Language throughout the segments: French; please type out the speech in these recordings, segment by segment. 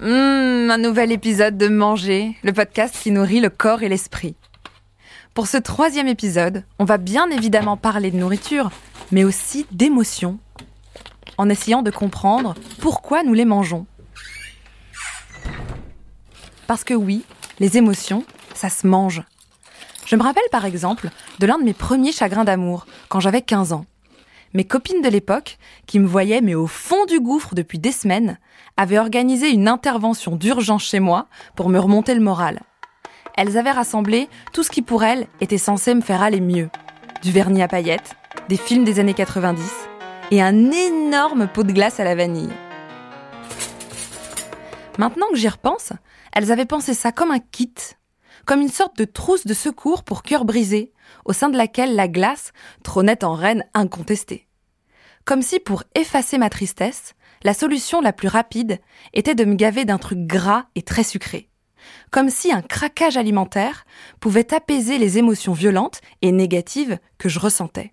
Mmh, un nouvel épisode de Manger, le podcast qui nourrit le corps et l'esprit. Pour ce troisième épisode, on va bien évidemment parler de nourriture, mais aussi d'émotions, en essayant de comprendre pourquoi nous les mangeons. Parce que oui, les émotions, ça se mange. Je me rappelle par exemple de l'un de mes premiers chagrins d'amour, quand j'avais 15 ans. Mes copines de l'époque, qui me voyaient mais au fond du gouffre depuis des semaines, avaient organisé une intervention d'urgence chez moi pour me remonter le moral. Elles avaient rassemblé tout ce qui pour elles était censé me faire aller mieux. Du vernis à paillettes, des films des années 90 et un énorme pot de glace à la vanille. Maintenant que j'y repense, elles avaient pensé ça comme un kit, comme une sorte de trousse de secours pour cœur brisé, au sein de laquelle la glace trônait en reine incontestée. Comme si pour effacer ma tristesse, la solution la plus rapide était de me gaver d'un truc gras et très sucré. Comme si un craquage alimentaire pouvait apaiser les émotions violentes et négatives que je ressentais.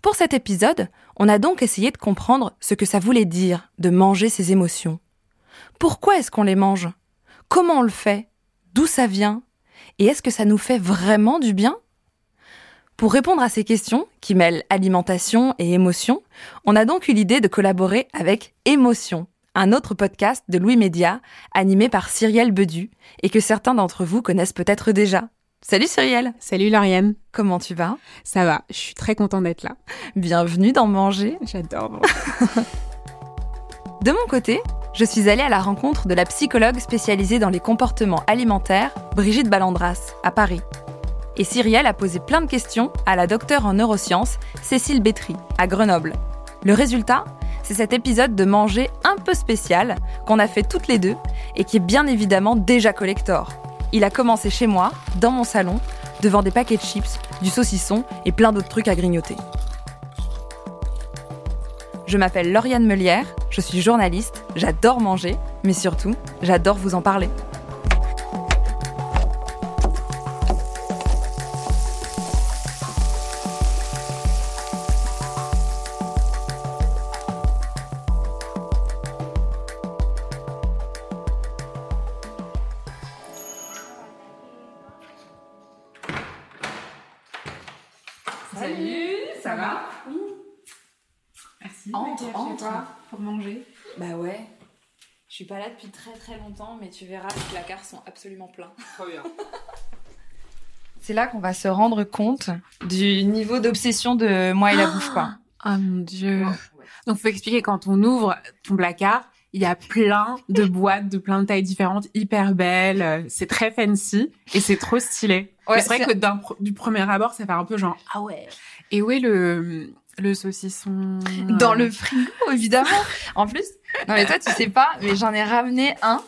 Pour cet épisode, on a donc essayé de comprendre ce que ça voulait dire de manger ses émotions. Pourquoi est-ce qu'on les mange? Comment on le fait? D'où ça vient Et est-ce que ça nous fait vraiment du bien? Pour répondre à ces questions, qui mêlent alimentation et émotion, on a donc eu l'idée de collaborer avec Émotion, un autre podcast de Louis Média, animé par Cyrielle Bedu, et que certains d'entre vous connaissent peut-être déjà. Salut Cyrielle Salut Lauriane, Comment tu vas? Ça va, je suis très contente d'être là. Bienvenue dans Manger. J'adore. De mon côté, je suis allée à la rencontre de la psychologue spécialisée dans les comportements alimentaires, Brigitte Ballandras, à Paris. Et Cyrielle a posé plein de questions à la docteure en neurosciences, Cécile Bétry, à Grenoble. Le résultat, c'est cet épisode de manger un peu spécial qu'on a fait toutes les deux et qui est bien évidemment déjà collector. Il a commencé chez moi, dans mon salon, devant des paquets de chips, du saucisson et plein d'autres trucs à grignoter. Je m'appelle Lauriane Melière, je suis journaliste, j'adore manger, mais surtout, j'adore vous en parler. Depuis très très longtemps, mais tu verras, les placards sont absolument pleins. Trop bien. C'est là qu'on va se rendre compte du niveau d'obsession de moi et la bouffe, quoi. Ah mon dieu. Donc faut expliquer quand on ouvre ton placard, il y a plein de boîtes de plein de tailles différentes, hyper belles. euh, C'est très fancy et c'est trop stylé. Ouais, c'est vrai que d'un du premier abord, ça fait un peu genre ah ouais. Et où est le le saucisson Dans euh, le frigo, évidemment. En plus, non mais toi tu sais pas, mais j'en ai ramené un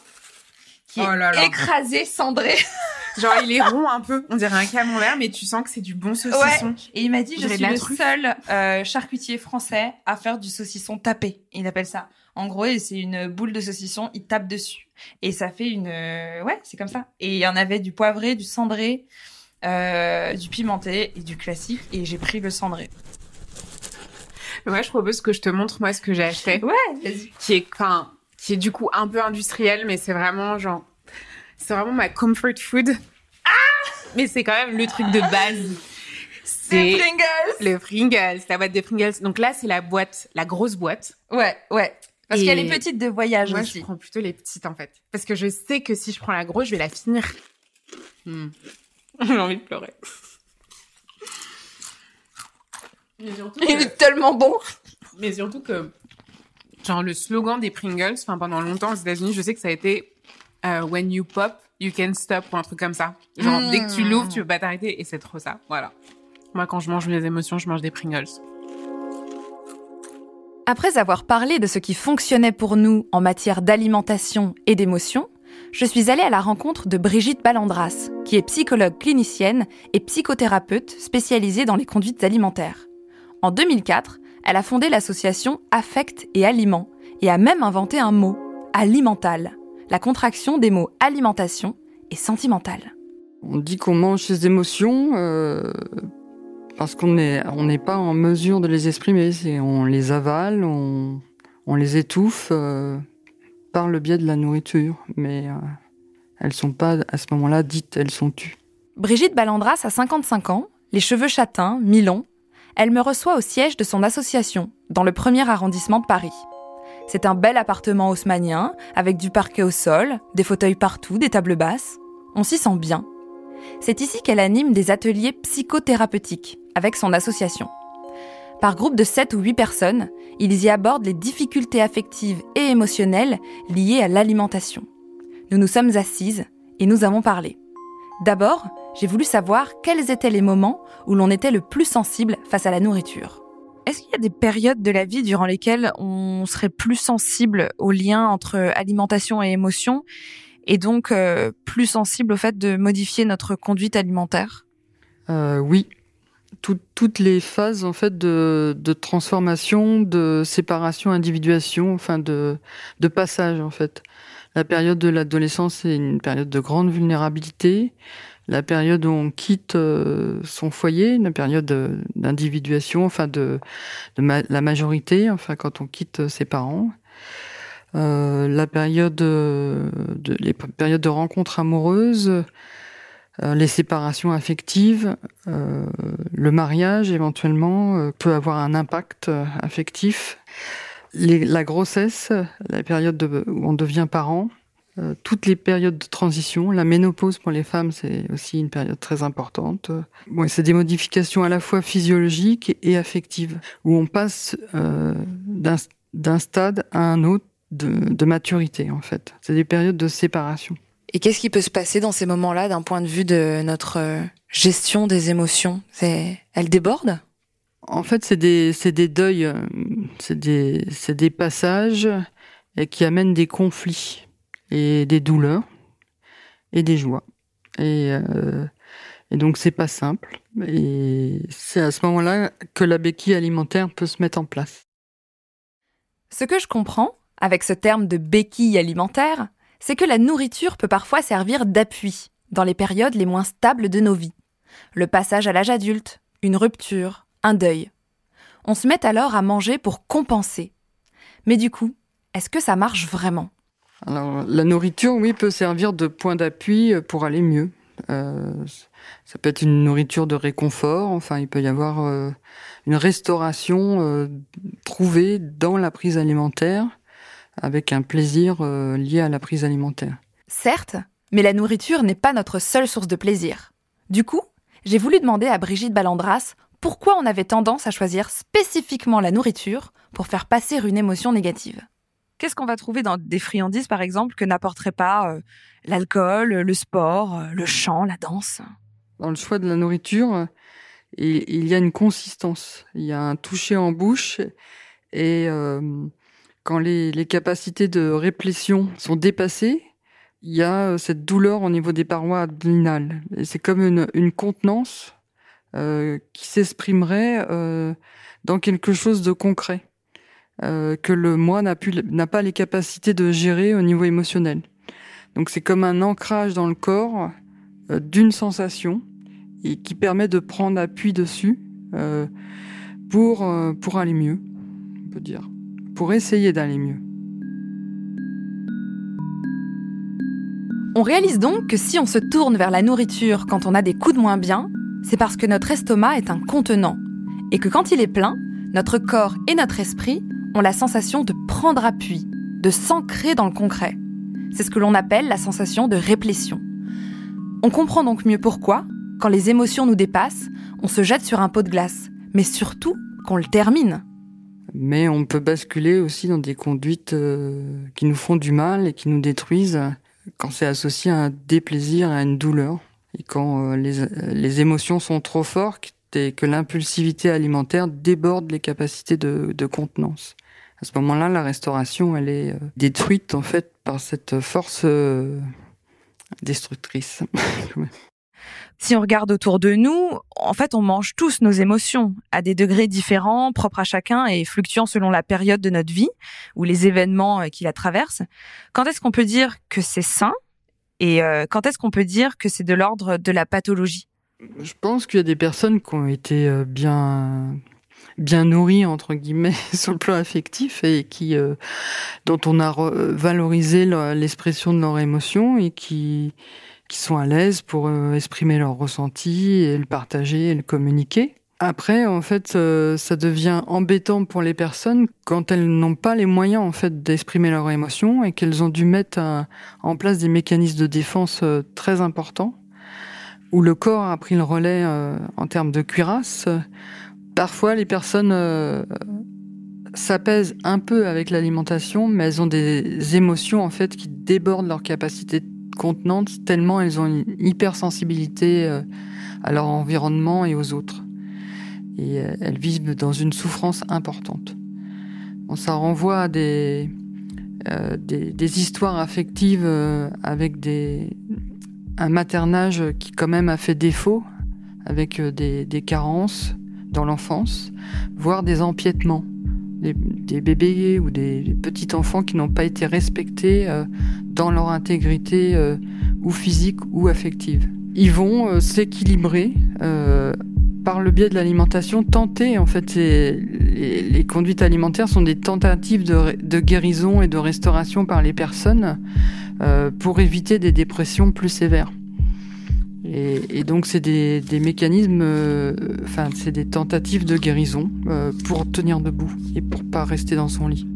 qui est Oh là là. écrasé, cendré. genre il est rond un peu, on dirait un camembert, mais tu sens que c'est du bon saucisson. Et il m'a dit, je suis le truffe. seul euh, charcutier français à faire du saucisson tapé. Il appelle ça. En gros, c'est une boule de saucisson, il tape dessus. Et ça fait une... euh, Ouais, c'est comme ça. Et il y en avait du poivré, du cendré, euh, du pimenté et du classique. Et j'ai pris le cendré. Ouais, je propose que je te montre moi ce que j'ai acheté. Ouais, vas-y. qui est enfin qui est du coup un peu industriel mais c'est vraiment genre c'est vraiment ma comfort food mais c'est quand même le truc de base c'est Pringles le Pringles la boîte des Pringles donc là c'est la boîte la grosse boîte Ouais, ouais. Parce Et- qu'elle est petite de voyage moi aussi. je prends plutôt les petites en fait parce que je sais que si je prends la grosse je vais la finir Hmm. j'ai envie de pleurer mais surtout, Il est tellement bon. mais surtout que genre le slogan des Pringles enfin pendant longtemps aux États-Unis je sais que ça a été euh, when you pop you can stop ou un truc comme ça. Genre, dès que tu Hmm. l'ouvres, tu peux pas t'arrêter et c'est trop ça. Voilà. Moi, quand je mange mes émotions, je mange des Pringles. Après avoir parlé de ce qui fonctionnait pour nous en matière d'alimentation et d'émotion, je suis allée à la rencontre de Brigitte Ballandras, qui est psychologue clinicienne et psychothérapeute spécialisée dans les conduites alimentaires. En 2004, elle a fondé l'association Affect et Aliments et a même inventé un mot, alimental, la contraction des mots alimentation et sentimental. On dit qu'on mange ses émotions euh, parce qu'on n'est on pas en mesure de les exprimer. On les avale, on, on les étouffe euh, par le biais de la nourriture, mais euh, elles sont pas à ce moment-là dites, elles sont tues. Brigitte Ballandras a 55 ans, les cheveux châtains, mi-longs. Elle me reçoit au siège de son association, dans le premier arrondissement de Paris. C'est un bel appartement haussmannien, avec du parquet au sol, des fauteuils partout, des tables basses. On s'y sent bien. C'est ici qu'elle anime des ateliers psychothérapeutiques avec son association. Par groupe de 7 ou 8 personnes, ils y abordent les difficultés affectives et émotionnelles liées à l'alimentation. Nous nous sommes assises et nous avons parlé. D'abord, j'ai voulu savoir quels étaient les moments où l'on était le plus sensible face à la nourriture. Est-ce qu'il y a des périodes de la vie durant lesquelles on serait plus sensible au lien entre alimentation et émotion et donc euh, plus sensible au fait de modifier notre conduite alimentaire? Euh, oui, Tout- toutes les phases en fait de, de transformation, de séparation, individuation, enfin de, de passage en fait. La période de l'adolescence est une période de grande vulnérabilité. La période où on quitte euh, son foyer, une période de- d'individuation, enfin de, la majorité, enfin quand on quitte ses parents. Euh, la période euh, de, les périodes de rencontres amoureuses, euh, les séparations affectives, euh, le mariage éventuellement euh, peut avoir un impact euh, affectif. La grossesse, la période de- où on devient parent, euh, toutes les périodes de transition, la ménopause pour les femmes, c'est aussi une période très importante. Bon, c'est des modifications à la fois physiologiques et affectives, où on passe euh, d'un stade à un autre de, de maturité en fait. C'est des périodes de séparation. Et qu'est-ce qui peut se passer dans ces moments-là d'un point de vue de notre euh, gestion des émotions? C'est elle déborde En fait, c'est des, des deuils, c'est des, des passages qui amènent des conflits et des douleurs et des joies. Et, euh, et donc, c'est pas simple. Et c'est à ce moment-là que la béquille alimentaire peut se mettre en place. Ce que je comprends, avec ce terme de béquille alimentaire, c'est que la nourriture peut parfois servir d'appui dans les périodes les moins stables de nos vies. Le passage à l'âge adulte, une rupture, un deuil. On se met alors à manger pour compenser. Mais du coup, est-ce que ça marche vraiment? La nourriture, oui, peut servir de point d'appui pour aller mieux. Euh, ça peut être une nourriture de réconfort. Enfin, il peut y avoir euh, une restauration euh, trouvée dans la prise alimentaire avec un plaisir euh, lié à la prise alimentaire. Certes, mais la nourriture n'est pas notre seule source de plaisir. Du coup, j'ai voulu demander à Brigitte Ballandras pourquoi on avait tendance à choisir spécifiquement la nourriture pour faire passer une émotion négative. Qu'est-ce qu'on va trouver dans des friandises, par exemple, que n'apporterait pas euh, l'alcool, le sport, euh, le chant, la danse? Dans le choix de la nourriture, il, y a une consistance, il y a un toucher en bouche et euh, quand les, capacités de réplétion sont dépassées, il y a cette douleur au niveau des parois abdominales. Et c'est comme une, contenance qui s'exprimerait dans quelque chose de concret euh, que le moi n'a pas les capacités de gérer au niveau émotionnel. Donc c'est comme un ancrage dans le corps euh, d'une sensation et qui permet de prendre appui dessus euh, pour pour aller mieux, on peut dire, pour essayer d'aller mieux. On réalise donc que si on se tourne vers la nourriture quand on a des coups de moins bien, c'est parce que notre estomac est un contenant et que quand il est plein, notre corps et notre esprit ont la sensation de prendre appui, de s'ancrer dans le concret. C'est ce que l'on appelle la sensation de réplétion. On comprend donc mieux pourquoi, quand les émotions nous dépassent, on se jette sur un pot de glace, mais surtout qu'on le termine. Mais on peut basculer aussi dans des conduites euh, qui nous font du mal et qui nous détruisent quand c'est associé à un déplaisir, à une douleur, et quand les, les émotions sont trop fortes et que l'impulsivité alimentaire déborde les capacités de, de contenance. À ce moment-là, la restauration, elle est détruite en fait par cette force destructrice. si on regarde autour de nous, en fait, on mange tous nos émotions à des degrés différents, propres à chacun et fluctuant selon la période de notre vie ou les événements euh, qui la traversent. Quand est-ce qu'on peut dire que c'est sain et euh, quand est-ce qu'on peut dire que c'est de l'ordre de la pathologie? Je pense qu'il y a des personnes qui ont été euh, bien bien nourries entre guillemets sur le plan affectif et qui dont on a valorisé l'expression de leurs émotions et qui qui sont à l'aise pour euh, exprimer leurs ressentis et le partager et le communiquer. Après, en fait, euh, ça devient embêtant pour les personnes quand elles n'ont pas les moyens en fait d'exprimer leurs émotions et qu'elles ont dû mettre en place des mécanismes de défense euh, très importants où le corps a pris le relais en termes de cuirasse. Parfois, les personnes s'apaisent un peu avec l'alimentation, mais elles ont des émotions en fait qui débordent leur capacité contenantes tellement elles ont une hypersensibilité euh, à leur environnement et aux autres. Et euh, elles vivent dans une souffrance importante. ça renvoie à des, euh, des, histoires affectives avec des, un maternage qui quand même a fait défaut, avec des, des carences dans l'enfance, voire des empiètements des, bébés ou des, petits enfants qui n'ont pas été respectés euh, dans leur intégrité euh, ou physique ou affective. Ils vont euh, s'équilibrer par le biais de l'alimentation, tenter en fait les, conduites alimentaires sont des tentatives de, guérison et de restauration par les personnes pour éviter des dépressions plus sévères. Et, donc c'est des, mécanismes, euh, enfin c'est des tentatives de guérison euh, pour tenir debout et pour pas rester dans son lit.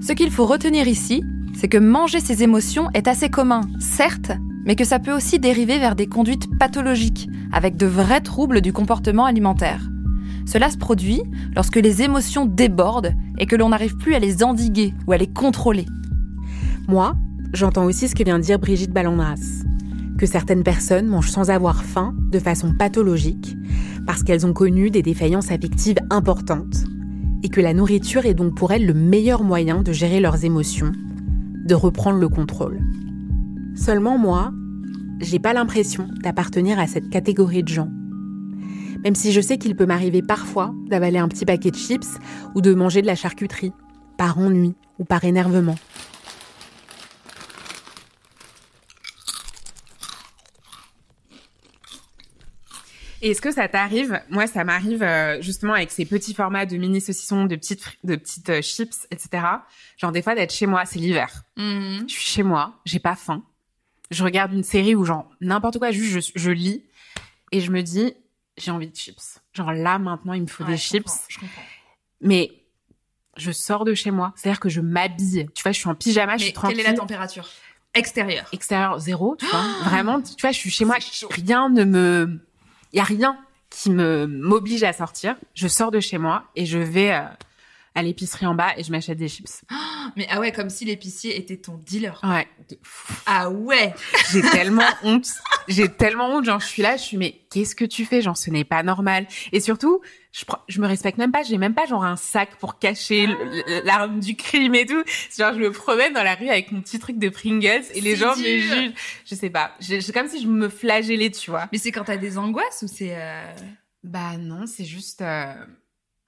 Ce qu'il faut retenir ici, c'est que manger ses émotions est assez commun, certes, mais que ça peut aussi dériver vers des conduites pathologiques, avec de vrais troubles du comportement alimentaire. Cela se produit lorsque les émotions débordent et que l'on n'arrive plus à les endiguer ou à les contrôler. Moi, j'entends aussi ce que vient de dire Brigitte Ballandras que certaines personnes mangent sans avoir faim de façon pathologique parce qu'elles ont connu des défaillances affectives importantes et que la nourriture est donc pour elles le meilleur moyen de gérer leurs émotions, de reprendre le contrôle. Seulement moi, j'ai pas l'impression d'appartenir à cette catégorie de gens. Même si je sais qu'il peut m'arriver parfois d'avaler un petit paquet de chips ou de manger de la charcuterie, par ennui ou par énervement. Et est-ce que ça t'arrive Moi, ça m'arrive euh, justement avec ces petits formats de mini saucissons, de petites de petites euh, chips, etc. Genre des fois d'être chez moi, c'est l'hiver. Mhm. Je suis chez moi, j'ai pas faim. Je regarde une série ou genre n'importe quoi, juste je, lis et je me dis j'ai envie de chips. Genre là maintenant, il me faut des chips. je comprends. Mais je sors de chez moi, c'est-à-dire que je m'habille. Tu vois, je suis en pyjama, je suis tranquille. Quelle est la température extérieure? Extérieur zéro, tu vois. Vraiment, tu vois, je suis chez moi, rien ne me il y a rien qui me m'oblige à sortir. Je sors de chez moi et je vais euh, à l'épicerie en bas et je m'achète des chips. mais ah ouais, comme si l'épicier était ton dealer. Ouais. Ah ouais. J'ai tellement honte. J'ai tellement honte. Genre, je suis là, je suis, mais qu'est-ce que tu fais? Genre, ce n'est pas normal. Et surtout, je, je me respecte même pas. J'ai même pas genre un sac pour cacher l'arme du crime et tout. Genre, je me promène dans la rue avec mon petit truc de Pringles et les gens me jugent. Je sais pas. C'est comme si je me flagellais, tu vois. Mais c'est quand t'as des angoisses ou c'est... Euh... Bah non, c'est juste... Euh...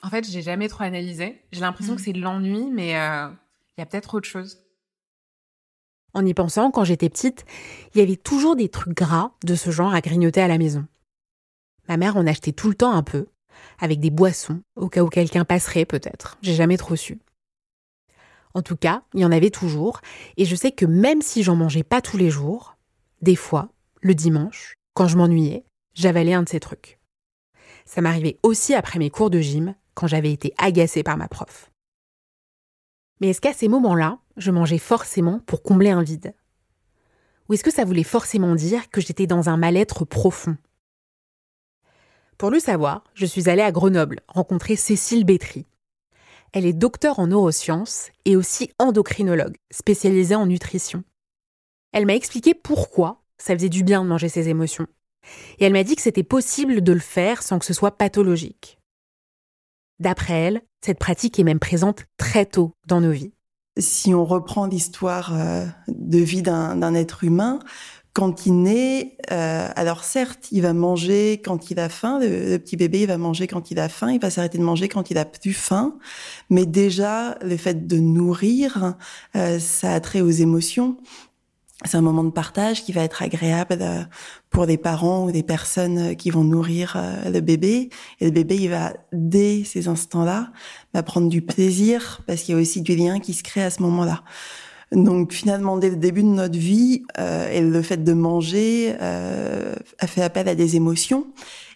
En fait, j'ai jamais trop analysé. J'ai l'impression que mm. c'est de l'ennui, mais il euh, y a peut-être autre chose. En y pensant, quand j'étais petite, il y avait toujours des trucs gras de ce genre à grignoter à la maison. Ma mère en achetait tout le temps un peu, avec des boissons, au cas où quelqu'un passerait peut-être. J'ai jamais trop su. En tout cas, il y en avait toujours, et je sais que même si j'en mangeais pas tous les jours, des fois, le dimanche, quand je m'ennuyais, j'avalais un de ces trucs. Ça m'arrivait aussi après mes cours de gym, quand j'avais été agacée par ma prof. Mais est-ce qu'à ces moments-là, je mangeais forcément pour combler un vide? Ou est-ce que ça voulait forcément dire que j'étais dans un mal-être profond? Pour le savoir, je suis allée à Grenoble rencontrer Cécile Bétry. Elle est docteure en neurosciences et aussi endocrinologue, spécialisée en nutrition. Elle m'a expliqué pourquoi ça faisait du bien de manger ses émotions. Et elle m'a dit que c'était possible de le faire sans que ce soit pathologique. D'après elle, cette pratique est même présente très tôt dans nos vies. Si on reprend l'histoire euh, de vie d'un être humain, quand il naît, euh, alors certes, il va manger quand il a faim. Le, petit bébé, il va manger quand il a faim. Il va s'arrêter de manger quand il a plus faim. Mais déjà, le fait de nourrir, euh, ça a trait aux émotions. C'est un moment de partage qui va être agréable euh, pour des parents ou des personnes qui vont nourrir euh, le bébé. Et le bébé, il va, dès ces instants-là, va prendre du plaisir parce qu'il y a aussi du lien qui se crée à ce moment-là. Donc finalement, dès le début de notre vie, euh, et le fait de manger euh, a fait appel à des émotions.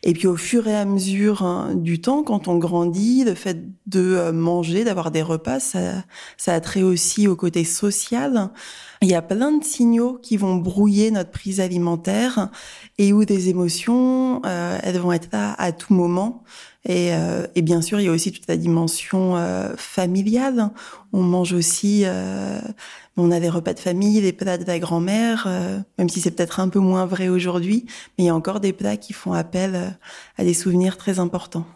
Et puis au fur et à mesure hein, du temps, quand on grandit, le fait de euh, manger, d'avoir des repas, ça, ça a trait aussi au côté social. Il y a plein de signaux qui vont brouiller notre prise alimentaire et où des émotions, euh, elles vont être là à tout moment. Et, euh, et, bien sûr, il y a aussi toute la dimension euh, familiale. On mange aussi, euh, on a des repas de famille, des plats de la grand-mère, euh, même si c'est peut-être un peu moins vrai aujourd'hui, mais il y a encore des plats qui font appel euh, à des souvenirs très importants.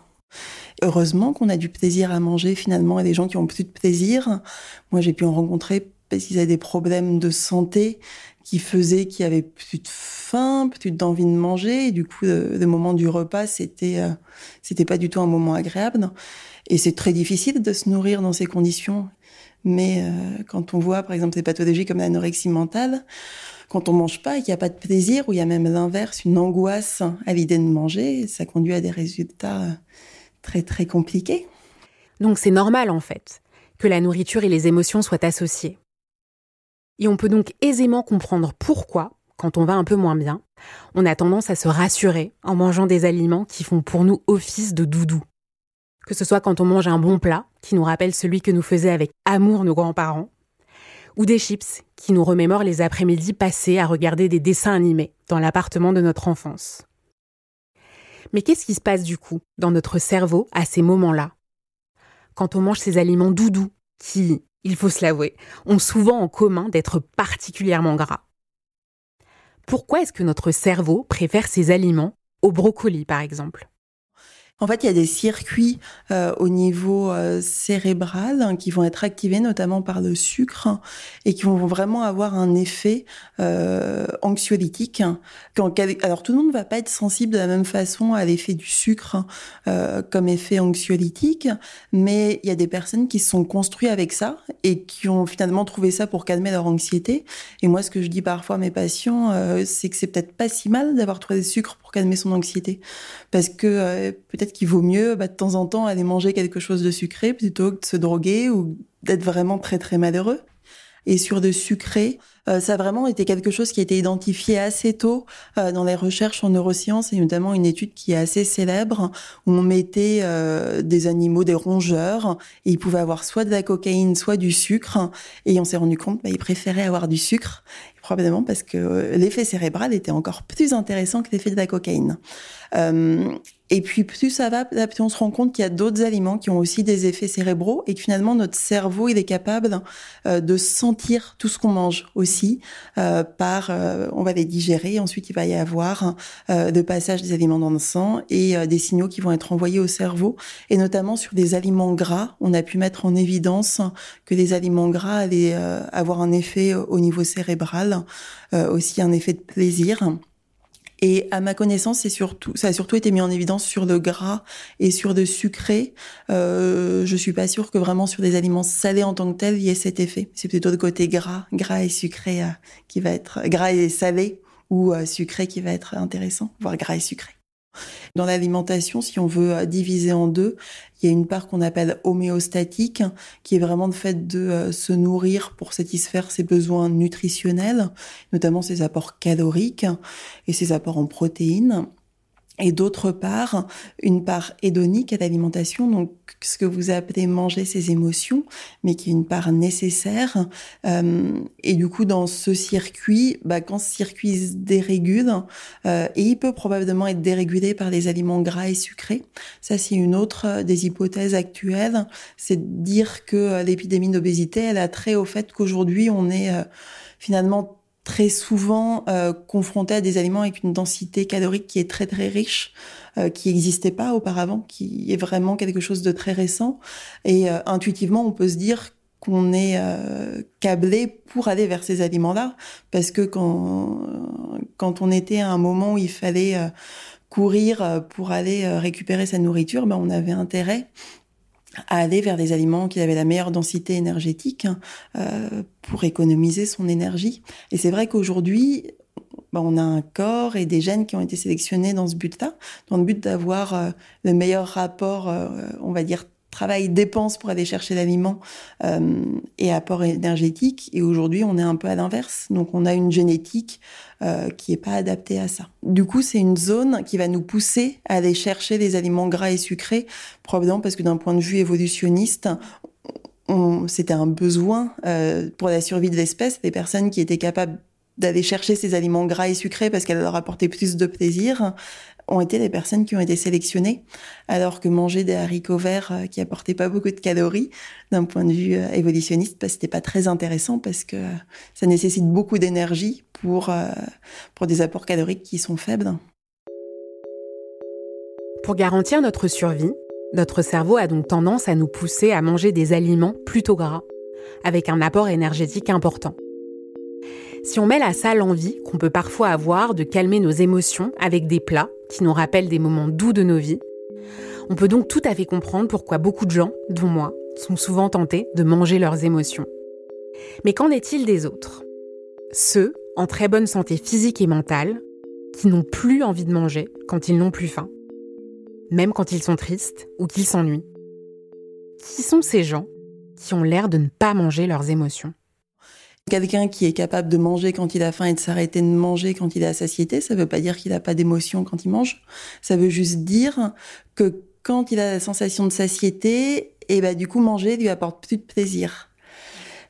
Heureusement qu'on a du plaisir à manger finalement et des gens qui ont plus de plaisir. Moi, j'ai pu en rencontrer parce qu'ils avaient des problèmes de santé qui faisaient qu'il y avait plus de faim, plus d'envie de manger. Du coup, le, le moment du repas, c'était euh, c'était pas du tout un moment agréable. Et c'est très difficile de se nourrir dans ces conditions. Mais euh, quand on voit, par exemple, des pathologies comme l'anorexie mentale, quand on mange pas, il n'y a pas de plaisir, ou il y a même l'inverse, une angoisse à l'idée de manger, ça conduit à des résultats très très compliqués. Donc c'est normal en fait que la nourriture et les émotions soient associées. Et on peut donc aisément comprendre pourquoi, quand on va un peu moins bien, on a tendance à se rassurer en mangeant des aliments qui font pour nous office de doudou. Que ce soit quand on mange un bon plat, qui nous rappelle celui que nous faisaient avec amour nos grands-parents, ou des chips, qui nous remémorent les après-midi passés à regarder des dessins animés dans l'appartement de notre enfance. Mais qu'est-ce qui se passe du coup dans notre cerveau à ces moments-là? Quand on mange ces aliments doudous, qui, il faut se l'avouer, ont souvent en commun d'être particulièrement gras. Pourquoi est-ce que notre cerveau préfère ces aliments au brocoli, par exemple? En fait, il y a des circuits euh, au niveau euh, cérébral hein, qui vont être activés notamment par le sucre et qui vont vraiment avoir un effet euh, anxiolytique. Alors tout le monde ne va pas être sensible de la même façon à l'effet du sucre euh, comme effet anxiolytique, mais il y a des personnes qui se sont construites avec ça et qui ont finalement trouvé ça pour calmer leur anxiété. Et moi, ce que je dis parfois à mes patients, euh, c'est que c'est peut-être pas si mal d'avoir trouvé des sucres calmer son anxiété, parce que euh, peut-être qu'il vaut mieux bah, de temps en temps aller manger quelque chose de sucré plutôt que de se droguer ou d'être vraiment très très malheureux. Et sur de sucré, euh, ça vraiment été quelque chose qui a été identifié assez tôt euh, dans les recherches en neurosciences et notamment une étude qui est assez célèbre où on mettait euh, des animaux, des rongeurs et ils pouvaient avoir soit de la cocaïne, soit du sucre et on s'est rendu compte bah, ils préféraient avoir du sucre probablement parce que l'effet cérébral était encore plus intéressant que l'effet de la cocaïne. Euh, et puis plus ça va, plus on se rend compte qu'il y a d'autres aliments qui ont aussi des effets cérébraux et que finalement notre cerveau il est capable euh, de sentir tout ce qu'on mange aussi euh, par, euh, on va les digérer. Ensuite il va y avoir de passage des aliments dans le sang et des signaux qui vont être envoyés au cerveau et notamment sur des aliments gras, on a pu mettre en évidence que les aliments gras allaient avoir un effet au niveau cérébral, aussi un effet de plaisir. Et à ma connaissance, c'est surtout, ça a surtout été mis en évidence sur le gras et sur le sucré. Euh, je suis pas sûre que vraiment sur des aliments salés en tant que tels, il y ait cet effet. C'est plutôt le côté gras, gras et sucré euh, qui va être gras et salé ou euh, sucré qui va être intéressant, voire gras et sucré. Dans l'alimentation, si on veut euh, diviser en deux, il y a une part qu'on appelle homéostatique, qui est vraiment le fait de euh, se nourrir pour satisfaire ses besoins nutritionnels, notamment ses apports caloriques et ses apports en protéines. Et d'autre part une part hédonique à l'alimentation, donc ce que vous appelez manger ses émotions, mais qui est une part nécessaire. Euh, et du coup, dans ce circuit, bah, quand ce circuit se dérégule, euh, et il peut probablement être dérégulé par les aliments gras et sucrés, ça c'est une autre des hypothèses actuelles, c'est de dire que l'épidémie d'obésité, elle a trait au fait qu'aujourd'hui on est euh, finalement très souvent euh, confronté à des aliments avec une densité calorique qui est très très riche, euh, qui n'existait pas auparavant, qui est vraiment quelque chose de très récent. Et euh, intuitivement, on peut se dire qu'on est euh, câblé pour aller vers ces aliments-là, parce que quand quand on était à un moment où il fallait courir pour aller récupérer sa nourriture, ben on avait intérêt à aller vers des aliments qui avaient la meilleure densité énergétique euh, pour économiser son énergie. Et c'est vrai qu'aujourd'hui, bah, on a un corps et des gènes qui ont été sélectionnés dans ce but-là, dans le but d'avoir euh, le meilleur rapport, euh, on va dire, travail dépense pour aller chercher l'aliment euh, et apport énergétique. Et aujourd'hui, on est un peu à l'inverse. Donc, on a une génétique euh, qui est pas adaptée à ça. Du coup, c'est une zone qui va nous pousser à aller chercher des aliments gras et sucrés, probablement parce que d'un point de vue évolutionniste, c'était un besoin euh, pour la survie de l'espèce. Des personnes qui étaient capables d'aller chercher ces aliments gras et sucrés parce qu'elles leur apportaient plus de plaisir, ont été les personnes qui ont été sélectionnées, alors que manger des haricots verts euh, qui apportaient pas beaucoup de calories, d'un point de vue euh, évolutionniste, bah, c'était pas très intéressant parce que euh, ça nécessite beaucoup d'énergie pour, pour des apports caloriques qui sont faibles. Pour garantir notre survie, notre cerveau a donc tendance à nous pousser à manger des aliments plutôt gras, avec un apport énergétique important. Si on mêle à ça l'envie qu'on peut parfois avoir de calmer nos émotions avec des plats qui nous rappellent des moments doux de nos vies, on peut donc tout à fait comprendre pourquoi beaucoup de gens, dont moi, sont souvent tentés de manger leurs émotions. Mais qu'en est-il des autres? Ceux en très bonne santé physique et mentale qui n'ont plus envie de manger quand ils n'ont plus faim, même quand ils sont tristes ou qu'ils s'ennuient. Qui sont ces gens qui ont l'air de ne pas manger leurs émotions? Quelqu'un qui est capable de manger quand il a faim et de s'arrêter de manger quand il à satiété, ça veut pas dire qu'il n'a pas d'émotion quand il mange. Ça veut juste dire que quand il a la sensation de satiété, et eh ben du coup manger lui apporte plus de plaisir.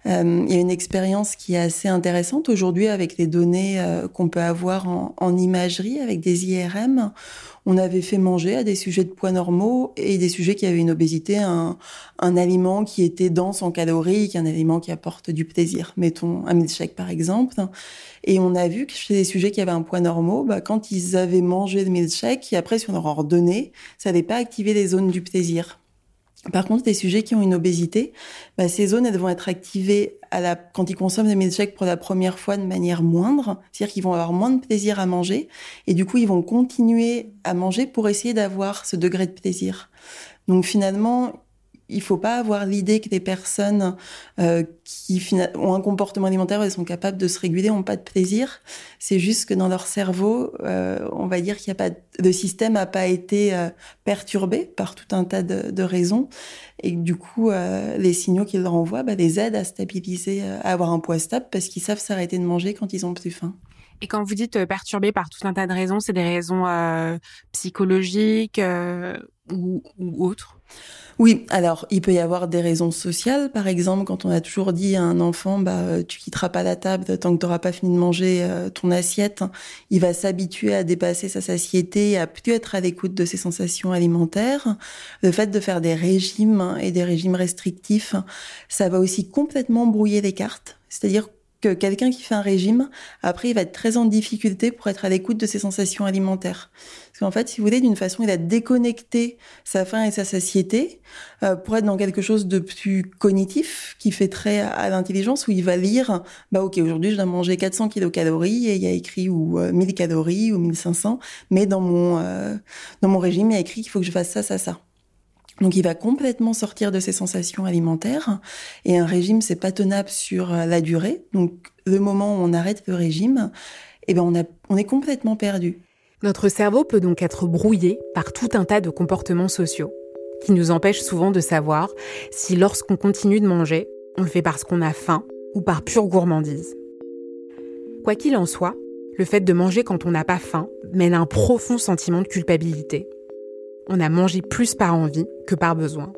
Euh, il y a une expérience qui est assez intéressante aujourd'hui avec les données euh, qu'on peut avoir en, imagerie avec des IRM. On avait fait manger à des sujets de poids normaux et des sujets qui avaient une obésité un, aliment qui était dense en calories, un aliment qui apporte du plaisir. Mettons un milkshake par exemple. Et on a vu que chez des sujets qui avaient un poids normaux, bah, quand ils avaient mangé le milkshake, et après si on leur en redonnait, ça n'avait pas activé les zones du plaisir. Par contre, les sujets qui ont une obésité, bah, ces zones, elles vont être activées à la, quand ils consomment des milkshakes pour la première fois de manière moindre. C'est-à-dire qu'ils vont avoir moins de plaisir à manger. Et du coup, ils vont continuer à manger pour essayer d'avoir ce degré de plaisir. Donc finalement, il faut pas avoir l'idée que les personnes euh, qui ont un comportement alimentaire, elles sont capables de se réguler, ont pas de plaisir. C'est juste que dans leur cerveau, euh, on va dire qu'il y a pas, le système a pas été euh, perturbé par tout un tas de, raisons, et du coup, les signaux qu'ils leur envoient bah, les aident à stabiliser, à avoir un poids stable, parce qu'ils savent s'arrêter de manger quand ils ont plus faim. Et quand vous dites perturbé par tout un tas de raisons, c'est des raisons psychologiques ou autres? Oui, alors il peut y avoir des raisons sociales. Par exemple, quand on a toujours dit à un enfant, bah, euh, tu quitteras pas la table tant que tu n'auras pas fini de manger euh, ton assiette, il va s'habituer à dépasser sa satiété, à plus être à l'écoute de ses sensations alimentaires. Le fait de faire des régimes et des régimes restrictifs, ça va aussi complètement brouiller les cartes. C'est-à-dire que quelqu'un qui fait un régime, après, il va être très en difficulté pour être à l'écoute de ses sensations alimentaires. Parce qu'en fait, si vous voulez, d'une façon, il a déconnecté sa faim et sa satiété euh, pour être dans quelque chose de plus cognitif, qui fait très à, l'intelligence, où il va lire, bah ok, aujourd'hui, je dois manger 400 kilocalories et il y a écrit ou 1000 euh, calories ou 1500, mais dans mon euh, dans mon régime, il y a écrit qu'il faut que je fasse ça, ça, ça. Donc il va complètement sortir de ses sensations alimentaires et un régime c'est pas tenable sur euh, la durée. Donc le moment où on arrête le régime, eh ben on, on est complètement perdu. Notre cerveau peut donc être brouillé par tout un tas de comportements sociaux qui nous empêchent souvent de savoir si lorsqu'on continue de manger, on le fait parce qu'on a faim ou par pure gourmandise. Quoi qu'il en soit, le fait de manger quand on n'a pas faim mène à un profond sentiment de culpabilité. On a mangé plus par envie que par besoin.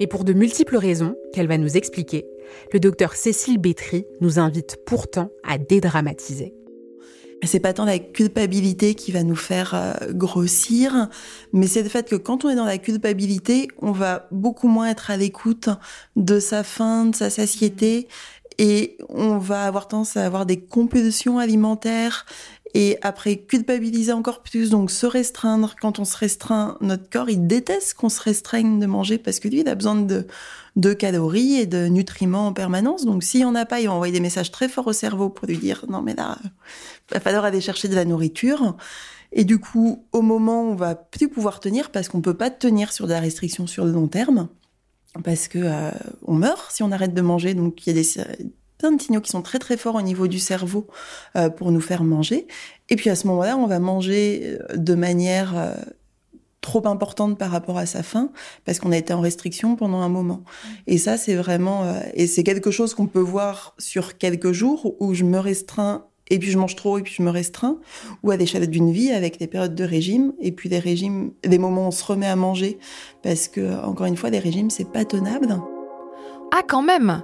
Et pour de multiples raisons qu'elle va nous expliquer, le docteur Cécile Bétry nous invite pourtant à dédramatiser. C'est pas tant la culpabilité qui va nous faire euh, grossir, mais c'est le fait que quand on est dans la culpabilité, on va beaucoup moins être à l'écoute de sa faim, de sa satiété, et on va avoir tendance à avoir des compulsions alimentaires et après culpabiliser encore plus, donc se restreindre. Quand on se restreint, notre corps, il déteste qu'on se restreigne de manger parce que lui, il a besoin de, de calories et de nutriments en permanence. Donc s'il n'y en a pas, il va envoyer des messages très forts au cerveau pour lui dire non mais là, il va falloir aller chercher de la nourriture. Et du coup, au moment où on va plus pouvoir tenir parce qu'on peut pas tenir sur de la restriction sur le long terme, parce que euh, on meurt si on arrête de manger. Donc il y a des plein de signaux qui sont très très forts au niveau du cerveau euh, pour nous faire manger. Et puis à ce moment-là, on va manger euh, de manière euh, trop importante par rapport à sa faim parce qu'on a été en restriction pendant un moment. Et ça, c'est vraiment et c'est quelque chose qu'on peut voir sur quelques jours où je me restreins et puis je mange trop et puis je me restreins ou à l'échelle d'une vie avec des périodes de régime et puis des régimes des moments où on se remet à manger parce que encore une fois les régimes c'est pas tenable. Ah quand même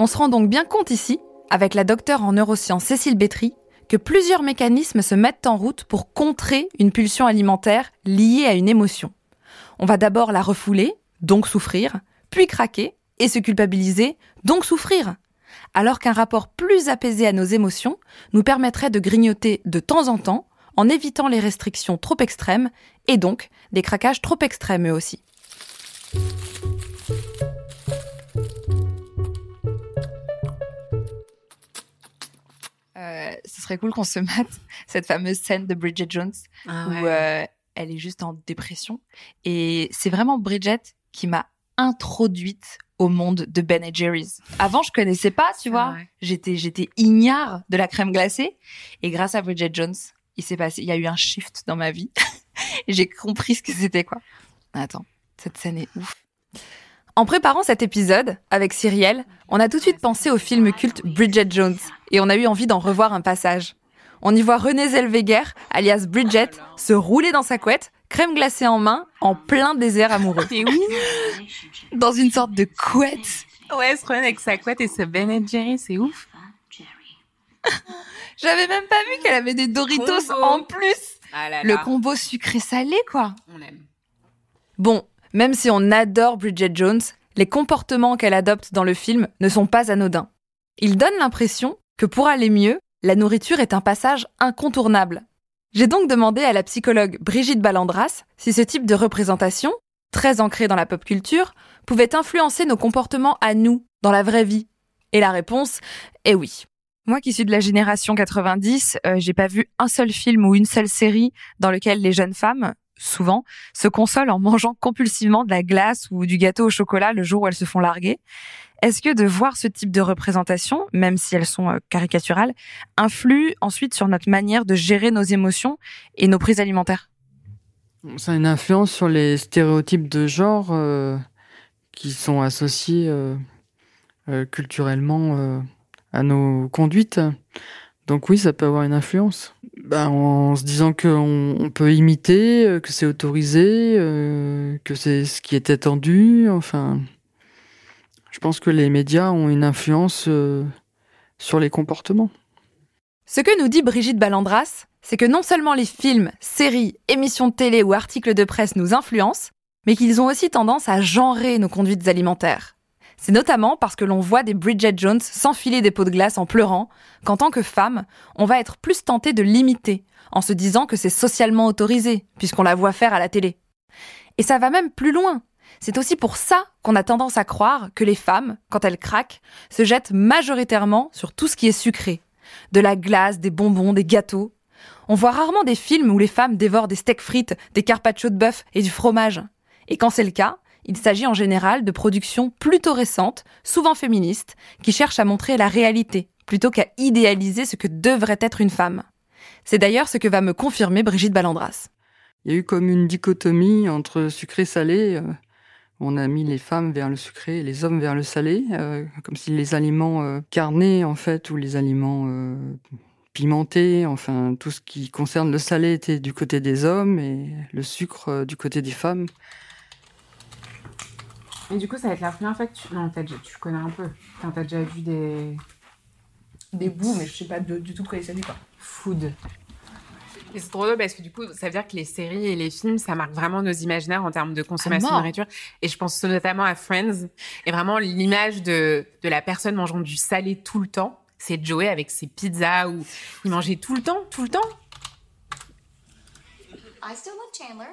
on se rend donc bien compte ici, avec la docteure en neurosciences Cécile Bétry, que plusieurs mécanismes se mettent en route pour contrer une pulsion alimentaire liée à une émotion. On va d'abord la refouler, donc souffrir, puis craquer et se culpabiliser, donc souffrir. Alors qu'un rapport plus apaisé à nos émotions nous permettrait de grignoter de temps en temps en évitant les restrictions trop extrêmes et donc des craquages trop extrêmes eux aussi. Euh, ce serait cool qu'on se mate cette fameuse scène de Bridget Jones Ah où euh, elle est juste en dépression. Et c'est vraiment Bridget qui m'a introduite au monde de Ben Jerry's. Avant, je connaissais pas, tu vois. Ah ouais. J'étais, j'étais ignare de la crème glacée. Et grâce à Bridget Jones, il s'est passé, il y a eu un shift dans ma vie. et j'ai compris ce que c'était, quoi. Attends, cette scène est ouf. En préparant cet épisode, avec Cyrielle, on a tout de suite pensé au film culte Bridget Jones et on a eu envie d'en revoir un passage. On y voit Renée Zellweger, alias Bridget, se rouler dans sa couette, crème glacée en main, en plein désert amoureux. Et oui, Dans une sorte de couette. ouais, se avec sa couette et ce Ben Jerry, c'est ouf. J'avais même pas vu qu'elle avait des Doritos Combo. en plus. Ah Le combo sucré-salé, quoi. on aime. Bon, même si on adore Bridget Jones, les comportements qu'elle adopte dans le film ne sont pas anodins. Ils donnent l'impression que pour aller mieux, la nourriture est un passage incontournable. J'ai donc demandé à la psychologue Brigitte Ballandras si ce type de représentation, très ancrée dans la pop culture, pouvait influencer nos comportements à nous, dans la vraie vie. Et la réponse est oui. Moi qui suis de la génération 90, euh, j'ai pas vu un seul film ou une seule série dans lequel les jeunes femmes, souvent, se consolent en mangeant compulsivement de la glace ou du gâteau au chocolat le jour où elles se font larguer. Est-ce que de voir ce type de représentation, même si elles sont euh, caricaturales, influe ensuite sur notre manière de gérer nos émotions et nos prises alimentaires? Ça a une influence sur les stéréotypes de genre euh, qui sont associés euh, culturellement à nos conduites. Donc oui, ça peut avoir une influence. Ben, en se disant qu'on on peut imiter, euh, que c'est autorisé, euh, que c'est ce qui est attendu. Enfin, je pense que les médias ont une influence euh, sur les comportements. Ce que nous dit Brigitte Ballandras, c'est que non seulement les films, séries, émissions de télé ou articles de presse nous influencent, mais qu'ils ont aussi tendance à genrer nos conduites alimentaires. C'est notamment parce que l'on voit des Bridget Jones s'enfiler des pots de glace en pleurant, qu'en tant que femme, on va être plus tenté de l'imiter, en se disant que c'est socialement autorisé, puisqu'on la voit faire à la télé. Et ça va même plus loin. C'est aussi pour ça qu'on a tendance à croire que les femmes, quand elles craquent, se jettent majoritairement sur tout ce qui est sucré. De la glace, des bonbons, des gâteaux. On voit rarement des films où les femmes dévorent des steaks frites, des carpaccio de bœuf et du fromage. Et quand c'est le cas, il s'agit en général de productions plutôt récentes, souvent féministes, qui cherchent à montrer la réalité, plutôt qu'à idéaliser ce que devrait être une femme. C'est d'ailleurs ce que va me confirmer Brigitte Ballandras. Il y a eu comme une dichotomie entre sucré et salé. euh, On a mis les femmes vers le sucré et les hommes vers le salé, euh, comme si les aliments euh, carnés en fait ou les aliments euh, pimenté, enfin tout ce qui concerne le salé était du côté des hommes et le sucre du côté des femmes. Et du coup, ça va être la première fois que tu. Non, t'as déjà- tu connais un peu. Enfin, t'as déjà vu des. Des bouts, mais je sais pas de- du tout de quoi il s'agit, quoi. Food. Et c'est trop drôle parce que du coup, ça veut dire que les séries et les films, ça marque vraiment nos imaginaires en termes de consommation de mort. nourriture. Et je pense notamment à Friends. Et vraiment, l'image de, de la personne mangeant du salé tout le temps, c'est Joey avec ses pizzas où il mangeait tout le temps, tout le temps. I still love Chandler.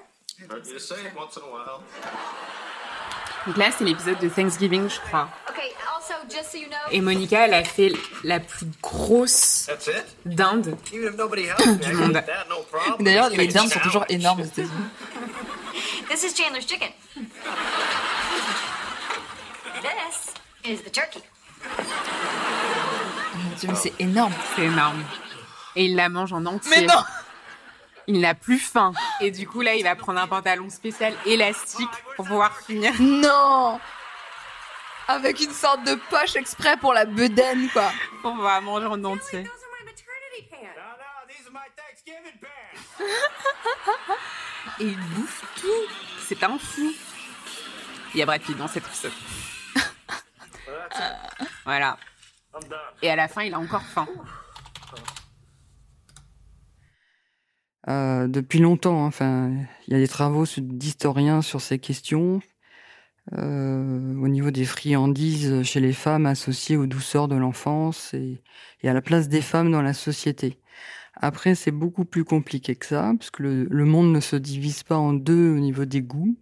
Donc là, c'est l'épisode de Thanksgiving, je crois. Okay, also, just so you know, Et Monica, elle a fait la plus grosse dinde. Can monde. eat that, no problem. D'ailleurs, les dindes sont toujours énormes aux États-Unis. this is Chandler's chicken. This is the turkey. Mon Dieu, mais c'est énorme. C'est énorme. Et il la mange en entier. Mais non Il n'a plus faim. Et du coup, là, il va prendre un pantalon spécial élastique pour pouvoir finir. Non Avec une sorte de poche exprès pour la bedaine, quoi. Pour pouvoir manger en entier. No, no, these are my Thanksgiving pants. Et il bouffe tout. C'est un fou. Il y a Brad Pitt dans cet épisode. voilà. Et à la fin, il a encore faim. Euh, depuis longtemps, hein, enfin, il y a des travaux d'historiens sur ces questions. Euh, au niveau des friandises chez les femmes associées aux douceurs de l'enfance et, à la place des femmes dans la société. Après, c'est beaucoup plus compliqué que ça, parce que le, le monde ne se divise pas en deux au niveau des goûts.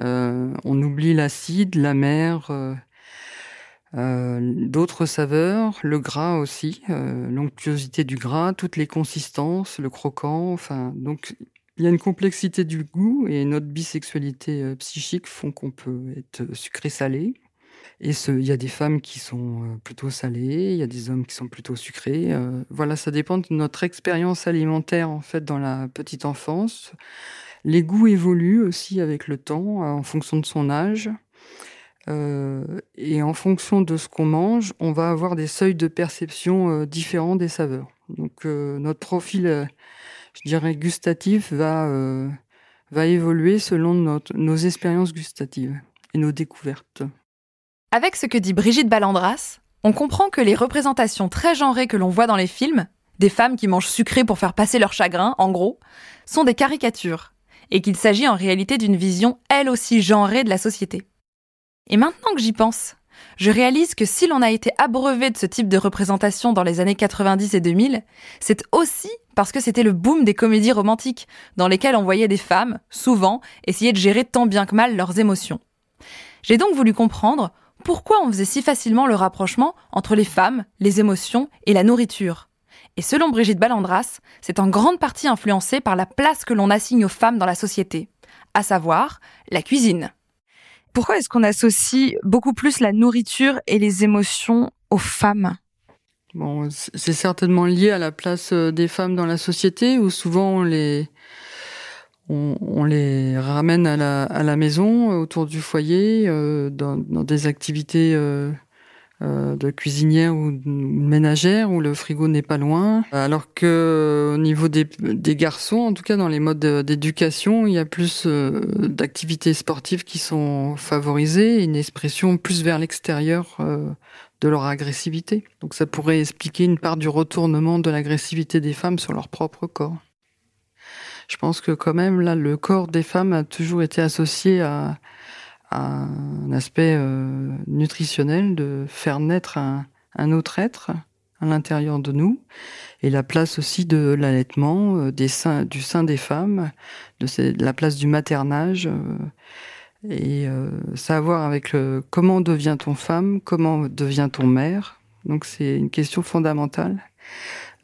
Euh, on oublie l'acide, la mer, euh, d'autres saveurs, le gras aussi, euh, l'onctuosité du gras, toutes les consistances, le croquant, enfin, donc il y a une complexité du goût et notre bisexualité euh, psychique font qu'on peut être sucré-salé. Et il y a des femmes qui sont plutôt salées, il y a des hommes qui sont plutôt sucrés. voilà, ça dépend de notre expérience alimentaire en fait dans la petite enfance. Les goûts évoluent aussi avec le temps, en fonction de son âge. Euh, et en fonction de ce qu'on mange, on va avoir des seuils de perception euh, différents des saveurs. Donc euh, notre profil, je dirais, gustatif va, va évoluer selon nos expériences gustatives et nos découvertes. Avec ce que dit Brigitte Ballandras, on comprend que les représentations très genrées que l'on voit dans les films, des femmes qui mangent sucré pour faire passer leur chagrin, en gros, sont des caricatures, et qu'il s'agit en réalité d'une vision elle aussi genrée de la société. Et maintenant que j'y pense, je réalise que si l'on a été abreuvé de ce type de représentation dans les années 90 et 2000, c'est aussi parce que c'était le boom des comédies romantiques, dans lesquelles on voyait des femmes, souvent, essayer de gérer tant bien que mal leurs émotions. J'ai donc voulu comprendre pourquoi on faisait si facilement le rapprochement entre les femmes, les émotions et la nourriture. Et selon Brigitte Ballandras, c'est en grande partie influencé par la place que l'on assigne aux femmes dans la société, à savoir la cuisine. Pourquoi est-ce qu'on associe beaucoup plus la nourriture et les émotions aux femmes? Bon, c'est certainement lié à la place euh, des femmes dans la société où souvent on les, ramène à la, maison, euh, autour du foyer, euh, dans, des activités de cuisinière ou de ménagère où le frigo n'est pas loin. Alors que euh, au niveau des, des garçons, en tout cas dans les modes de- d'éducation, il y a plus euh, d'activités sportives qui sont favorisées, et une expression plus vers l'extérieur. euh, de leur agressivité. Donc ça pourrait expliquer une part du retournement de l'agressivité des femmes sur leur propre corps. Je pense que quand même là, le corps des femmes a toujours été associé à un aspect euh, nutritionnel de faire naître un, un autre être à l'intérieur de nous et la place aussi de l'allaitement, euh, des seins, du sein des femmes, de ces- la place du maternage. euh, et euh, avec le, comment devient-on femme, comment devient-on mère. Donc c'est une question fondamentale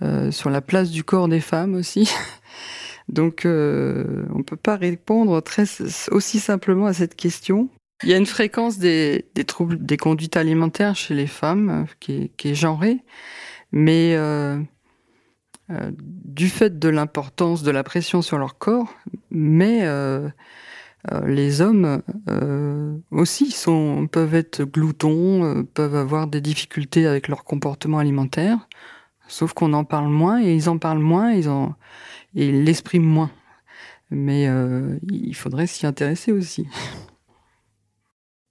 euh, sur la place du corps des femmes aussi. Donc euh, on peut pas répondre très aussi simplement à cette question. Il y a une fréquence des, troubles des conduites alimentaires chez les femmes euh, qui, est, genrée, mais euh, euh, du fait de l'importance de la pression sur leur corps, mais les hommes aussi sont, peuvent être gloutons, peuvent avoir des difficultés avec leur comportement alimentaire. Sauf qu'on en parle moins et ils en parlent moins, ils en et ils l'expriment moins. Mais il faudrait s'y intéresser aussi.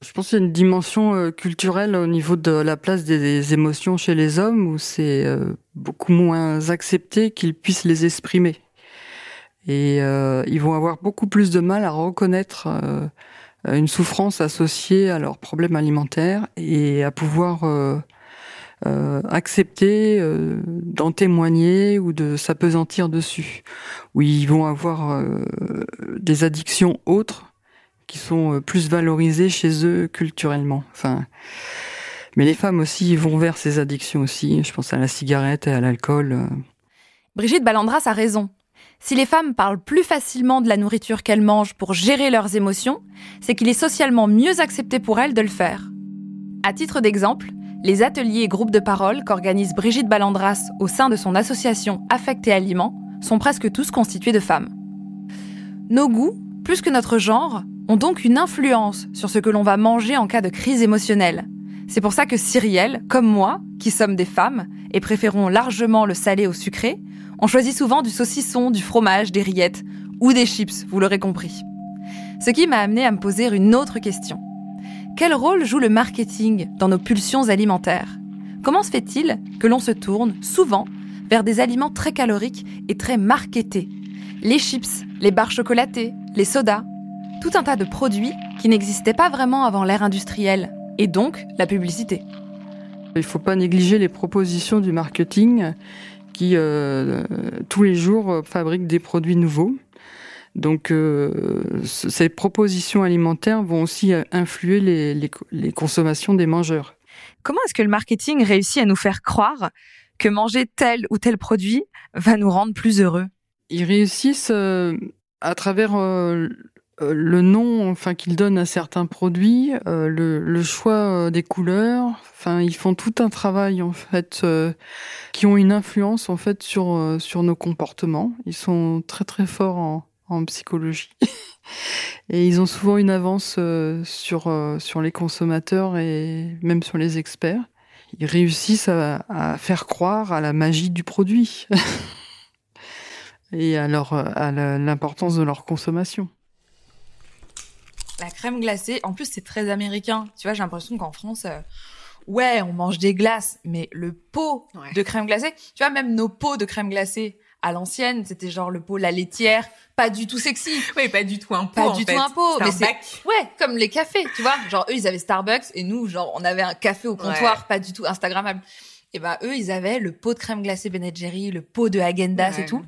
Je pense qu'il y a une dimension euh, culturelle au niveau de la place des, émotions chez les hommes où c'est euh, beaucoup moins accepté qu'ils puissent les exprimer. Et euh, ils vont avoir beaucoup plus de mal à reconnaître une souffrance associée à leurs problèmes alimentaires et à pouvoir accepter d'en témoigner ou de s'apesantir dessus. Où ils vont avoir des addictions autres qui sont euh, plus valorisées chez eux culturellement. Enfin, mais les femmes aussi vont vers ces addictions aussi. Je pense à la cigarette et à l'alcool. euh. Brigitte Ballandras a raison. Si les femmes parlent plus facilement de la nourriture qu'elles mangent pour gérer leurs émotions, c'est qu'il est socialement mieux accepté pour elles de le faire. À titre d'exemple, les ateliers et groupes de parole qu'organise Brigitte Ballandras au sein de son association Affect et Aliments sont presque tous constitués de femmes. Nos goûts, plus que notre genre, ont donc une influence sur ce que l'on va manger en cas de crise émotionnelle. C'est pour ça que Cyrielle, comme moi, qui sommes des femmes et préférons largement le salé au sucré, on choisit souvent du saucisson, du fromage, des rillettes ou des chips, vous l'aurez compris. Ce qui m'a amené à me poser une autre question. Quel rôle joue le marketing dans nos pulsions alimentaires? Comment se fait-il que l'on se tourne souvent vers des aliments très caloriques et très marketés? Les chips, les barres chocolatées, les sodas, tout un tas de produits qui n'existaient pas vraiment avant l'ère industrielle, et donc la publicité. Il faut pas négliger les propositions du marketing qui euh, tous les jours euh, fabriquent des produits nouveaux. Donc euh, ces propositions alimentaires vont aussi influer les, les, les consommations des mangeurs. Comment est-ce que le marketing réussit à nous faire croire que manger tel ou tel produit va nous rendre plus heureux? Ils réussissent euh, à travers euh, euh, le nom enfin qu'ils donnent à certains produits, euh, le, le choix euh, des couleurs. Enfin, ils font tout un travail en fait euh, qui ont une influence en fait sur sur nos comportements. Ils sont très très forts en, en psychologie et ils ont souvent une avance sur sur les consommateurs et même sur les experts. Ils réussissent à, à faire croire à la magie du produit et à à l'importance de leur consommation. Crème glacée, en plus c'est très américain. Tu vois, j'ai l'impression qu'en France, euh, ouais, on mange des glaces, mais le pot Ouais. de crème glacée, tu vois, même nos pots de crème glacée à l'ancienne, c'était genre le pot la laitière, pas du tout sexy. Oui, pas du tout un pot. Pas en du fait. tout un pot, mais c'est ouais, comme les cafés, tu vois. Genre eux ils avaient Starbucks et nous genre on avait un café au comptoir, pas du tout instagrammable. Et ben eux ils avaient le pot de crème glacée Ben Jerry, le pot de Häagen-Dazs Ouais. et tout.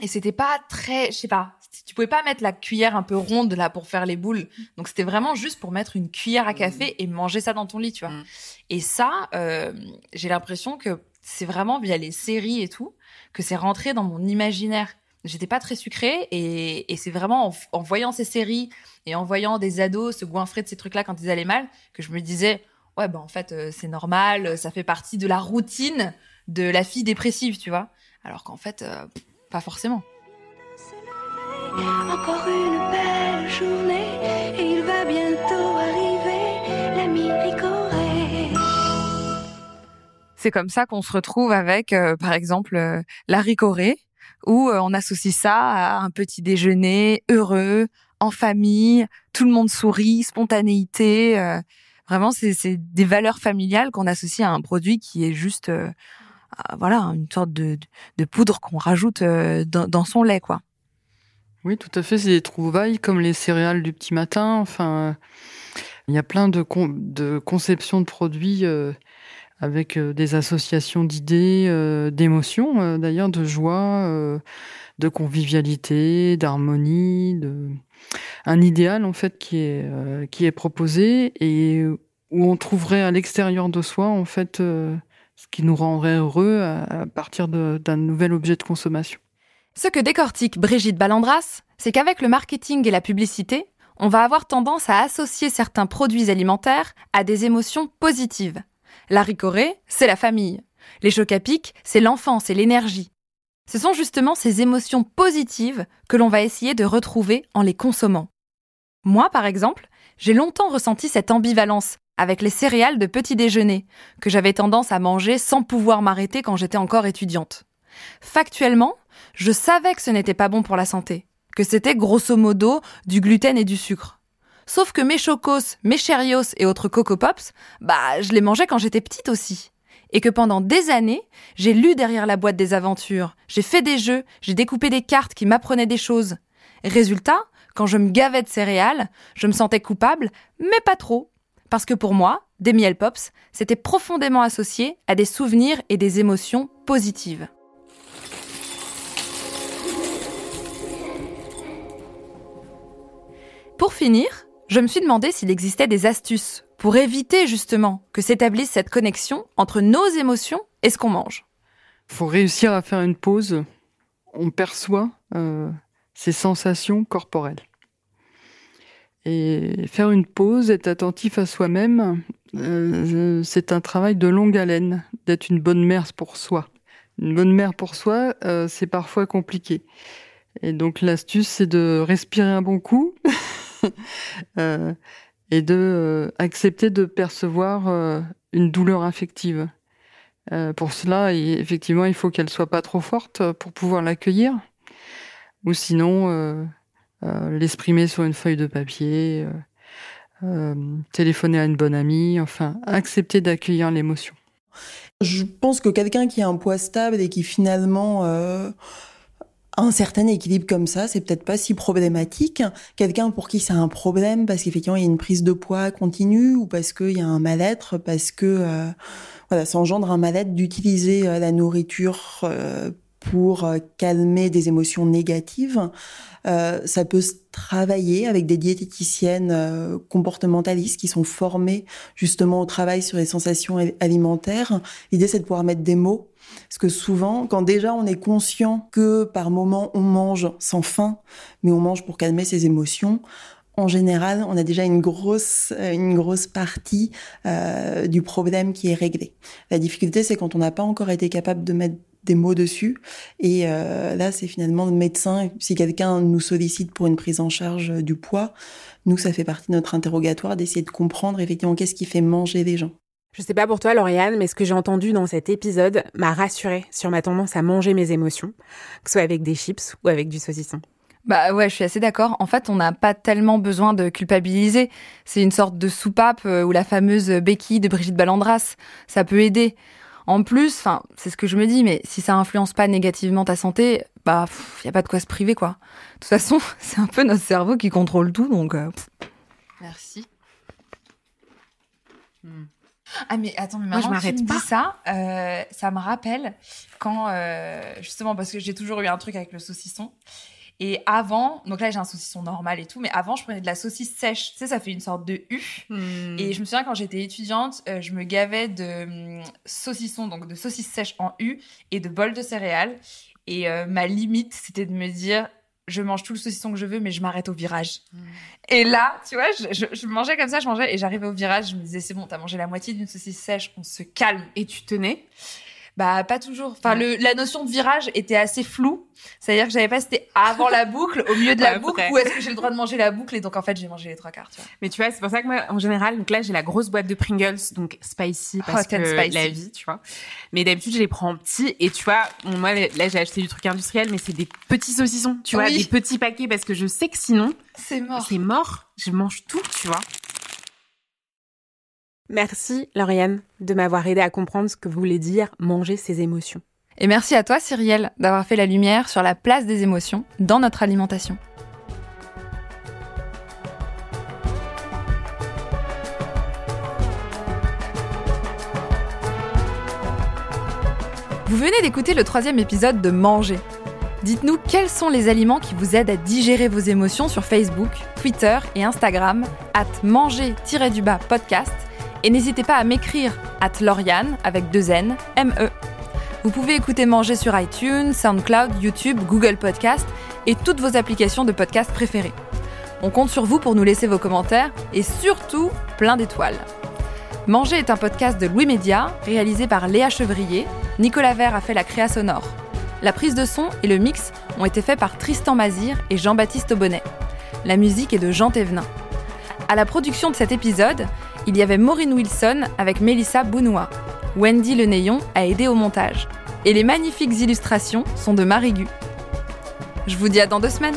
Et c'était pas très, je sais pas, tu pouvais pas mettre la cuillère un peu ronde là pour faire les boules. Donc c'était vraiment juste pour mettre une cuillère à café et manger ça dans ton lit, tu vois. Mm. Et ça, euh, j'ai l'impression que c'est vraiment via les séries et tout que c'est rentré dans mon imaginaire. J'étais pas très sucrée et, et c'est vraiment en, voyant ces séries et en voyant des ados se goinfrer de ces trucs-là quand ils allaient mal que je me disais ouais ben en fait euh, c'est normal, ça fait partie de la routine de la fille dépressive, tu vois. Alors qu'en fait euh, pas forcément. Encore une belle journée et il va bientôt arriver l'ami Ricoré. C'est comme ça qu'on se retrouve avec, euh, par exemple, euh, la ricorée, où euh, on associe ça à un petit déjeuner heureux, en famille, tout le monde sourit, spontanéité. vraiment, c'est des valeurs familiales qu'on associe à un produit qui est juste, voilà, une sorte de, poudre qu'on rajoute dans, dans son lait, quoi. Oui, tout à fait. C'est des trouvailles comme les céréales du petit matin. Enfin, il y a plein de, con- de conceptions de produits euh, avec euh, des associations d'idées, euh, d'émotions, d'ailleurs, de joie, de convivialité, d'harmonie, un idéal en fait qui est proposé et où on trouverait à l'extérieur de soi en fait ce qui nous rendrait heureux à, partir d'un nouvel objet de consommation. Ce que décortique Brigitte Ballandras, c'est qu'avec le marketing et la publicité, on va avoir tendance à associer certains produits alimentaires à des émotions positives. La ricorée, c'est la famille. Les chocs à pic, c'est l'enfance et l'énergie. Ce sont justement ces émotions positives que l'on va essayer de retrouver en les consommant. Moi, par exemple, j'ai longtemps ressenti cette ambivalence avec les céréales de petit déjeuner, que j'avais tendance à manger sans pouvoir m'arrêter quand j'étais encore étudiante. Factuellement, je savais que ce n'était pas bon pour la santé, que c'était grosso modo du gluten et du sucre. Sauf que mes chocos, mes Cheerios et autres Coco Pops, bah, je les mangeais quand j'étais petite aussi. Et que pendant des années, j'ai lu derrière la boîte des aventures, j'ai fait des jeux, j'ai découpé des cartes qui m'apprenaient des choses. Résultat, quand je me gavais de céréales, je me sentais coupable, mais pas trop. Parce que pour moi, des miel pops, c'était profondément associé à des souvenirs et des émotions positives. Pour finir, je me suis demandé s'il existait des astuces pour éviter justement que s'établisse cette connexion entre nos émotions et ce qu'on mange. Faut réussir à faire une pause. On perçoit euh, ces sensations corporelles. Et faire une pause, être attentif à soi-même, euh, c'est un travail de longue haleine, d'être une bonne mère pour soi. Une bonne mère pour soi, euh, c'est parfois compliqué. Et donc l'astuce, c'est de respirer un bon coup et de euh, accepter de percevoir euh, une douleur affective. Euh, pour cela, effectivement, il faut qu'elle soit pas trop forte euh, pour pouvoir l'accueillir, ou sinon euh, euh, l'exprimer sur une feuille de papier, euh, euh, téléphoner à une bonne amie, enfin accepter d'accueillir l'émotion. Je pense que quelqu'un qui a un poids stable et qui finalement euh, un certain équilibre comme ça, c'est peut-être pas si problématique. Quelqu'un pour qui c'est un problème parce qu'effectivement il y a une prise de poids continue ou parce qu'il y a un mal-être, parce que euh, voilà, ça engendre un mal-être d'utiliser euh, la nourriture euh, pour euh, calmer des émotions négatives. Euh, ça peut se travailler avec des diététiciennes euh, comportementalistes qui sont formées justement au travail sur les sensations alimentaires. L'idée, c'est de pouvoir mettre des mots. Parce que souvent, quand déjà on est conscient que par moment on mange sans faim, mais on mange pour calmer ses émotions, en général, on a déjà une grosse, euh, une grosse partie euh, du problème qui est réglée. La difficulté, c'est quand on n'a pas encore été capable de mettre des mots dessus. Et euh, là, c'est finalement le médecin. Si quelqu'un nous sollicite pour une prise en charge euh, du poids, nous, ça fait partie de notre interrogatoire d'essayer de comprendre effectivement qu'est-ce qui fait manger les gens. Je sais pas pour toi, Lauriane, mais ce que j'ai entendu dans cet épisode m'a rassurée sur ma tendance à manger mes émotions, que ce soit avec des chips ou avec du saucisson. Bah ouais, je suis assez d'accord. En fait, on n'a pas tellement besoin de culpabiliser. C'est une sorte de soupape euh, ou la fameuse béquille de Brigitte Ballandras. Ça peut aider. En plus, enfin, c'est ce que je me dis, mais si ça influence pas négativement ta santé, bah, pff, y a pas de quoi se priver, quoi. De toute façon, c'est un peu notre cerveau qui contrôle tout, donc. euh. Merci. Ah mais attends, mais Moi, je maintenant que tu m'arrête me pas. dis ça, euh, ça me rappelle quand euh, justement parce que j'ai toujours eu un truc avec le saucisson. Et avant, donc là j'ai un saucisson normal et tout, mais avant je prenais de la saucisse sèche. Tu sais, ça fait une sorte de U. Hmm. Et je me souviens quand j'étais étudiante, euh, je me gavais de hum, saucisson, donc de saucisse sèche en U et de bol de céréales. Et euh, ma limite, c'était de me dire, je mange tout le saucisson que je veux, mais je m'arrête au virage. Et là, tu vois, je, je- je mangeais comme ça, je mangeais, et j'arrivais au virage, je me disais, c'est bon, t'as mangé la moitié d'une saucisse sèche, on se calme. Et tu tenais? Bah, pas toujours. Enfin, le, la notion de virage était assez floue. C'est-à-dire que j'avais pas c'était avant la boucle, au milieu de la Ouais, boucle, ou est-ce que j'ai le droit de manger la boucle, et donc en fait, j'ai mangé les trois quarts, tu vois. Mais tu vois, c'est pour ça que moi, en général, donc là, j'ai la grosse boîte de Pringles, donc spicy, parce Hot and que spicy. la vie, tu vois. Mais d'habitude, je les prends en petits, et tu vois, bon, moi, là, j'ai acheté du truc industriel, mais c'est des petits saucissons, tu vois, des petits paquets, parce que je sais que sinon, C'est mort. c'est mort. Je mange tout, tu vois. Merci, Lauriane, de m'avoir aidé à comprendre ce que voulait dire manger ses émotions. Et merci à toi, Cyrielle, d'avoir fait la lumière sur la place des émotions dans notre alimentation. Vous venez d'écouter le troisième épisode de Manger. Dites-nous quels sont les aliments qui vous aident à digérer vos émotions sur Facebook, Twitter et Instagram, at manger-du-bas podcast. Et n'hésitez pas à m'écrire at Lauriane avec deux N, M-E. Vous pouvez écouter Manger sur iTunes, SoundCloud, YouTube, Google Podcast et toutes vos applications de podcast préférées. On compte sur vous pour nous laisser vos commentaires et surtout plein d'étoiles. Manger est un podcast de Louis Média, réalisé par Léa Chevrier. Nicolas Vert a fait la créa sonore. La prise de son et le mix ont été faits par Tristan Mazir et Jean-Baptiste Aubonnet. La musique est de Jean Thévenin. À la production de cet épisode, il y avait Maureen Wilson avec Mélissa Bounois. Wendy Le Néon a aidé au montage. Et les magnifiques illustrations sont de Marigu. Je vous dis à dans deux semaines.